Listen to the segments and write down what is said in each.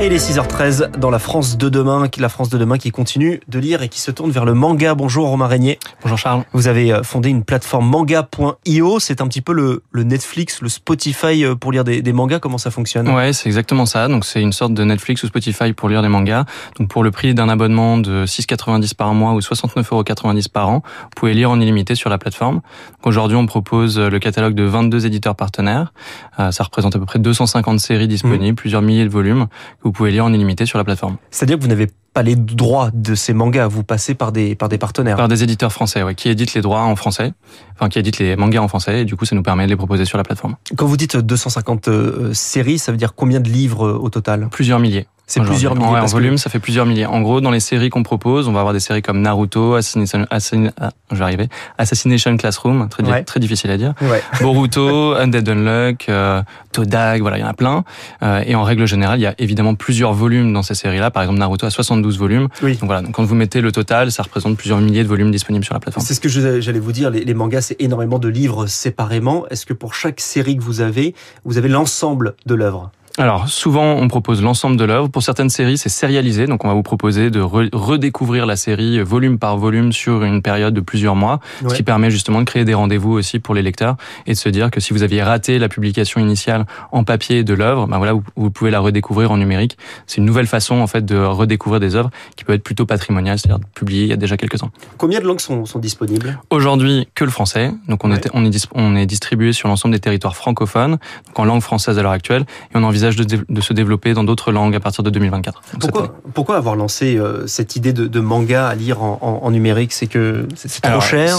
Et il est 6h13 dans la France de demain, la France de demain qui continue de lire et qui se tourne vers le manga. Bonjour Romain Régnier. Bonjour Charles. Vous avez euh, fondé une plateforme manga.io. C'est un petit peu le, Netflix, le Spotify euh, pour lire des, mangas. Comment ça fonctionne? Ouais, c'est exactement ça. Donc c'est une sorte de Netflix ou Spotify pour lire des mangas. Donc pour le prix d'un abonnement de 6,90 par mois ou 69,90 par an, vous pouvez lire en illimité sur la plateforme. Aujourd'hui, on propose le catalogue de 22 éditeurs partenaires. Euh, ça représente à peu près 250 séries disponibles, mmh. plusieurs milliers de volumes vous pouvez lire en illimité sur la plateforme. C'est-à-dire que vous n'avez pas les droits de ces mangas, vous passez par des par des partenaires. Par des éditeurs français, ouais, qui éditent les droits en français, enfin qui éditent les mangas en français, et du coup ça nous permet de les proposer sur la plateforme. Quand vous dites 250 euh, séries, ça veut dire combien de livres euh, au total? Plusieurs milliers. C'est plusieurs milliers. en volume, ça fait plusieurs milliers. En gros, dans les séries qu'on propose, on va avoir des séries comme Naruto, Assassination, ah, je vais arriver, Assassination Classroom, très, très difficile à dire, ouais. Boruto, Undead Unluck, euh, Todag, voilà, il y en a plein. Euh, et en règle générale, il y a évidemment plusieurs volumes dans ces séries-là. Par exemple, Naruto a 72 volumes. Oui. Donc voilà, donc quand vous mettez le total, ça représente plusieurs milliers de volumes disponibles sur la plateforme. C'est ce que j'allais vous dire. Les, les mangas, c'est énormément de livres séparément. Est-ce que pour chaque série que vous avez, vous avez l'ensemble de l'œuvre? Alors souvent on propose l'ensemble de l'œuvre. Pour certaines séries c'est sérialisé, donc on va vous proposer de redécouvrir la série volume par volume sur une période de plusieurs mois, ce qui permet justement de créer des rendez-vous aussi pour les lecteurs et de se dire que si vous aviez raté la publication initiale en papier de l'œuvre, ben voilà vous, pouvez la redécouvrir en numérique. C'est une nouvelle façon en fait de redécouvrir des œuvres qui peut être plutôt patrimoniale, c'est-à-dire publiées il y a déjà quelques ans. Combien de langues sont, sont disponibles? Aujourd'hui que le français, donc on, est, on, est, on est distribué sur l'ensemble des territoires francophones, donc en langue française à l'heure actuelle, et on envisage de, se développer dans d'autres langues à partir de 2024. Pourquoi, pourquoi avoir lancé euh, cette idée de, manga à lire en, numérique? C'est que c'est trop cher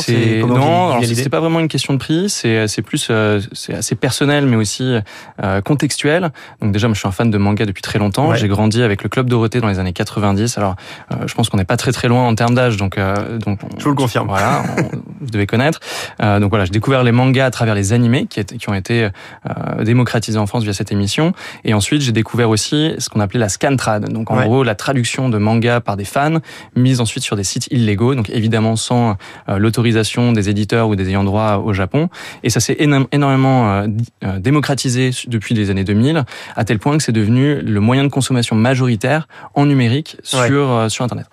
Non, c'est pas vraiment une question de prix. C'est plus euh, c'est assez personnel, mais aussi euh, contextuel. Donc déjà, moi, je suis un fan de manga depuis très longtemps. J'ai grandi avec le club Dorothée dans les années 90. Alors, je pense qu'on n'est pas très très loin en termes d'âge, donc donc je vous le confirme. Voilà, vous devez connaître. donc voilà, j'ai découvert les mangas à travers les animés qui, qui ont été démocratisés en France via cette émission. Et ensuite, j'ai découvert aussi ce qu'on appelait la scantrad. Donc, en gros, la traduction de manga par des fans, mise ensuite sur des sites illégaux. Donc, évidemment, sans euh, l'autorisation des éditeurs ou des ayants droit au Japon. Et ça s'est énormément euh, euh, démocratisé depuis les années 2000, à tel point que c'est devenu le moyen de consommation majoritaire en numérique sur, sur Internet.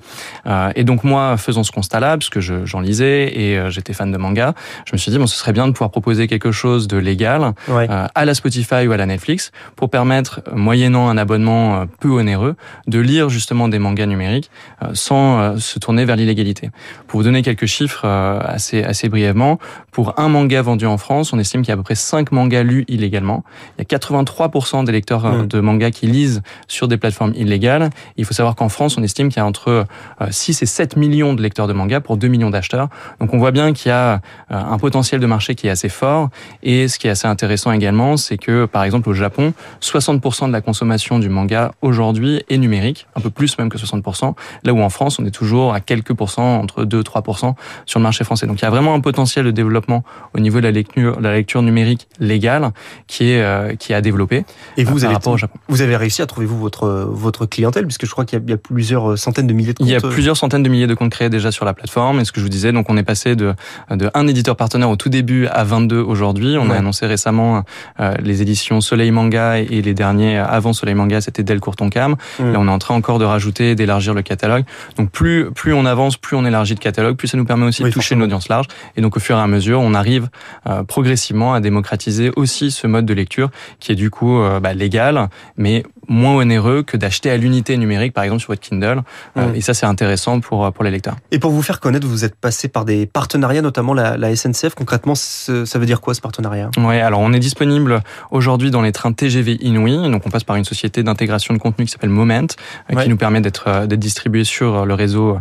et donc, moi, faisant ce constat-là, parce que j'en lisais et j'étais fan de manga, je me suis dit, bon, ce serait bien de pouvoir proposer quelque chose de légal à la Spotify ou à la Netflix pour permettre moyennant un abonnement euh, peu onéreux, de lire justement des mangas numériques euh, sans euh, se tourner vers l'illégalité. Pour vous donner quelques chiffres assez, assez brièvement, pour un manga vendu en France, on estime qu'il y a à peu près 5 mangas lus illégalement. Il y a 83% des lecteurs mmh. de mangas qui lisent sur des plateformes illégales. Il faut savoir qu'en France, on estime qu'il y a entre 6 et 7 millions de lecteurs de mangas pour 2 millions d'acheteurs. Donc on voit bien qu'il y a un potentiel de marché qui est assez fort. Et ce qui est assez intéressant également, c'est que par exemple au Japon, 60% de la consommation du manga aujourd'hui est numérique, un peu plus même que 60%, là où en France, on est toujours à quelques pourcents, entre 2 3% sur le marché français. Donc il y a vraiment un potentiel de développement au niveau de la lecture, la lecture numérique légale qui est, euh, qui est à développer Et vous, euh, avez, au Japon. vous avez réussi à trouver, vous, votre, votre clientèle, puisque je crois qu'il y, a plusieurs centaines de milliers de comptes. Il y a plusieurs centaines de milliers de comptes créés déjà sur la plateforme. Et ce que je vous disais, donc on est passé de, de un éditeur partenaire au tout début à 22 aujourd'hui. On a annoncé récemment euh, les éditions Soleil Manga et les derniers avant Soleil Manga, c'était Delcourt Tonkam. Mmh. Là, on est en train encore de rajouter, d'élargir le catalogue. Donc plus plus on avance, plus on élargit le catalogue, plus ça nous permet aussi de toucher une audience large. Et donc au fur et à mesure, on arrive euh, progressivement à démocratiser aussi ce mode de lecture qui est du coup euh, bah, légal, mais moins onéreux que d'acheter à l'unité numérique, par exemple sur votre Kindle. Euh. Et ça, c'est intéressant pour pour les lecteurs. Et pour vous faire connaître, vous êtes passé par des partenariats, notamment la, la SNCF. Concrètement, ça veut dire quoi ce partenariat? Ouais, alors on est disponible aujourd'hui dans les trains TGV Inouï. Donc on passe par une société d'intégration de contenu qui s'appelle Moment, euh, qui nous permet d'être euh, d'être distribué sur le réseau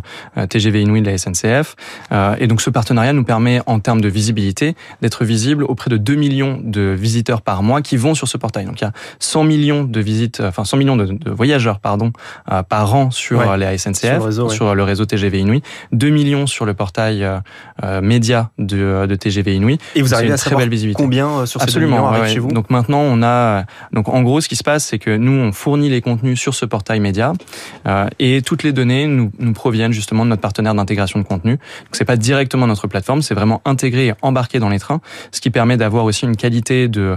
TGV Inouï de la SNCF. Et donc ce partenariat nous permet en termes de visibilité d'être visible auprès de 2 millions de visiteurs par mois qui vont sur ce portail. Donc il y a 100 millions de visites enfin 100 millions de, voyageurs pardon euh, par an sur ouais, les SNCF, sur le, réseau, TGV Inouï, 2 millions sur le portail euh, euh, média de, de, TGV Inouï. Et vous arrivez à très belle visibilité. Combien sur ces Absolument, millions chez vous Donc maintenant on a donc en gros ce qui se passe c'est que nous on fournit les contenus sur ce portail média et toutes les données nous, nous proviennent justement de notre partenaire d'intégration de contenu. Donc c'est pas directement notre plateforme, c'est vraiment intégré et embarqué dans les trains, ce qui permet d'avoir aussi une qualité de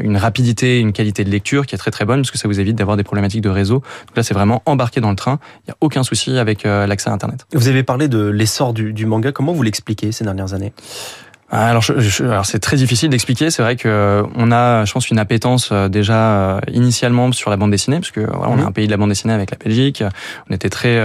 une rapidité, une qualité de lecture qui est très très bonne parce que ça vous évite évite d'avoir des problématiques de réseau. Donc là, c'est vraiment embarqué dans le train. Il n'y a aucun souci avec l'accès à Internet. Vous avez parlé de l'essor du, du manga. Comment vous l'expliquez ces dernières années? Alors, je, alors c'est très difficile d'expliquer. C'est vrai que euh, on a, je pense, une appétence euh, déjà euh, initialement sur la bande dessinée, parce que voilà, on est mhm. un pays de la bande dessinée avec la Belgique. On était très,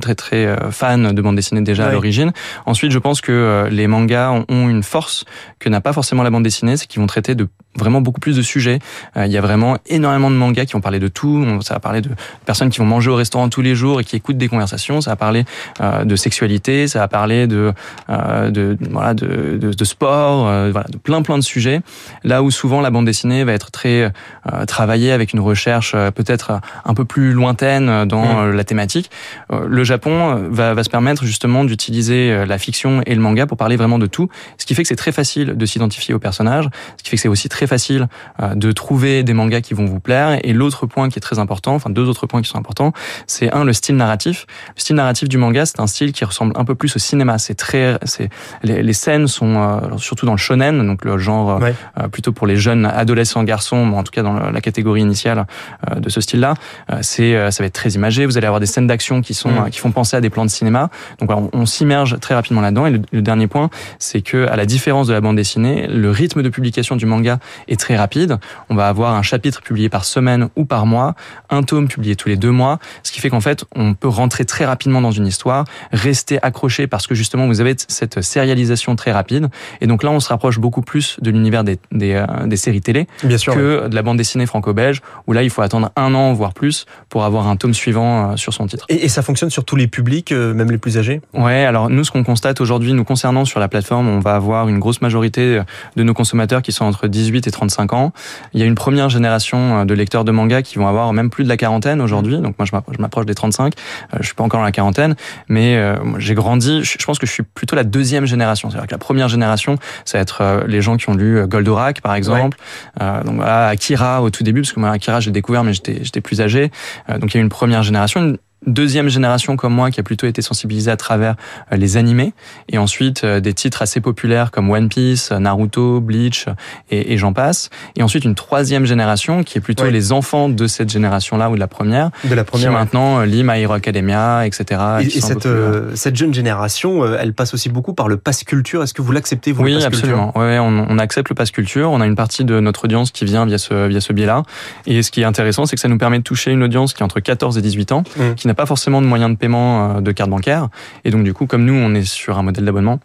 très, très fan de bande dessinée déjà à l'origine. Ensuite, je pense que les mangas ont une force que n'a pas forcément la bande dessinée, c'est qu'ils vont traiter de vraiment beaucoup plus de sujets. il y a vraiment énormément de mangas qui vont parler de tout. Ça va parler de personnes qui vont manger au restaurant tous les jours et qui écoutent des conversations. Ça va parler de sexualité. Ça va parler de, de voilà, de, de de sport, euh, voilà, de plein plein de sujets. Là où souvent la bande dessinée va être très euh, travaillée avec une recherche euh, peut-être un peu plus lointaine dans mmh. la thématique, le Japon va, va se permettre justement d'utiliser la fiction et le manga pour parler vraiment de tout, ce qui fait que c'est très facile de s'identifier aux personnages, ce qui fait que c'est aussi très facile de trouver des mangas qui vont vous plaire. Et l'autre point qui est très important, enfin deux autres points qui sont importants, c'est un le style narratif. Le style narratif du manga, c'est un style qui ressemble un peu plus au cinéma. C'est très, c'est les, les scènes sont euh, surtout dans le shonen, donc le genre euh, plutôt pour les jeunes adolescents garçons, en tout cas dans la catégorie initiale euh, de ce style-là. c'est ça va être très imagé. Vous allez avoir des scènes d'action qui sont qui font penser à des plans de cinéma. Donc on, s'immerge très rapidement là-dedans. Et le, dernier point, c'est que à la différence de la bande dessinée, le rythme de publication du manga est très rapide. On va avoir un chapitre publié par semaine ou par mois, un tome publié tous les deux mois, ce qui fait qu'en fait on peut rentrer très rapidement dans une histoire, rester accroché parce que justement vous avez cette sérialisation très rapide et donc là, on se rapproche beaucoup plus de l'univers des, des, euh, des, séries télé Bien sûr, que de la bande dessinée franco-belge, où là, il faut attendre un an, voire plus, pour avoir un tome suivant euh, sur son titre. Et, et ça fonctionne sur tous les publics, euh, même les plus âgés? Ouais, alors nous, ce qu'on constate aujourd'hui, nous concernant sur la plateforme, on va avoir une grosse majorité de nos consommateurs qui sont entre 18 et 35 ans. Il y a une première génération de lecteurs de manga qui vont avoir même plus de la quarantaine aujourd'hui. Donc moi, je m'approche des 35. Je suis pas encore dans la quarantaine, mais j'ai grandi. Je pense que je suis plutôt la deuxième génération. C'est-à-dire que la première génération ça va être euh, les gens qui ont lu euh, Goldorak, par exemple. Euh, donc voilà, Akira au tout début, parce que moi, Akira, j'ai découvert, mais j'étais plus âgé. donc il y a une première génération, deuxième génération comme moi qui a plutôt été sensibilisée à travers euh, les animés et ensuite euh, des titres assez populaires comme One Piece, Naruto, Bleach et, et j'en passe et ensuite une troisième génération qui est plutôt les enfants de cette génération-là ou de la première, de la première qui maintenant euh, lit My Hero Academia, etc. Et, et cette, cette jeune génération, elle passe aussi beaucoup par le pass culture. Est-ce que vous l'acceptez vous Oui, absolument. Ouais, on, on, accepte le pass culture. On a une partie de notre audience qui vient via ce via ce biais-là. Et ce qui est intéressant, c'est que ça nous permet de toucher une audience qui est entre 14 et 18 ans, mmh. qui pas forcément de moyens de paiement euh, de carte bancaire. Et donc du coup, comme nous, on est sur un modèle d'abonnement,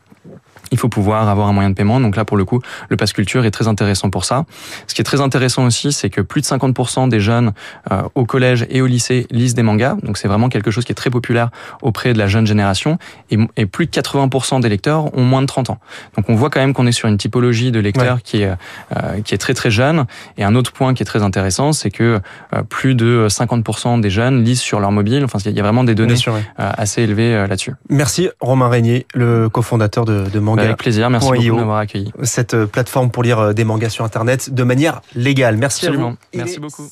il faut pouvoir avoir un moyen de paiement. Donc là, pour le coup, le pass culture est très intéressant pour ça. Ce qui est très intéressant aussi, c'est que plus de 50% des jeunes euh, au collège et au lycée lisent des mangas. Donc c'est vraiment quelque chose qui est très populaire auprès de la jeune génération. Et, et, plus de 80% des lecteurs ont moins de 30 ans. Donc on voit quand même qu'on est sur une typologie de lecteurs qui est euh, qui est très très jeune. Et un autre point qui est très intéressant, c'est que euh, plus de 50% des jeunes lisent sur leur mobile. Enfin, il y a vraiment des données sûr, euh, assez élevées là-dessus. Merci Romain Régnier, le cofondateur de, de Manga avec plaisir, merci beaucoup de m'avoir accueilli. Cette euh, plateforme pour lire euh, des mangas sur Internet de manière légale. Merci Absolument. à vous. Merci beaucoup.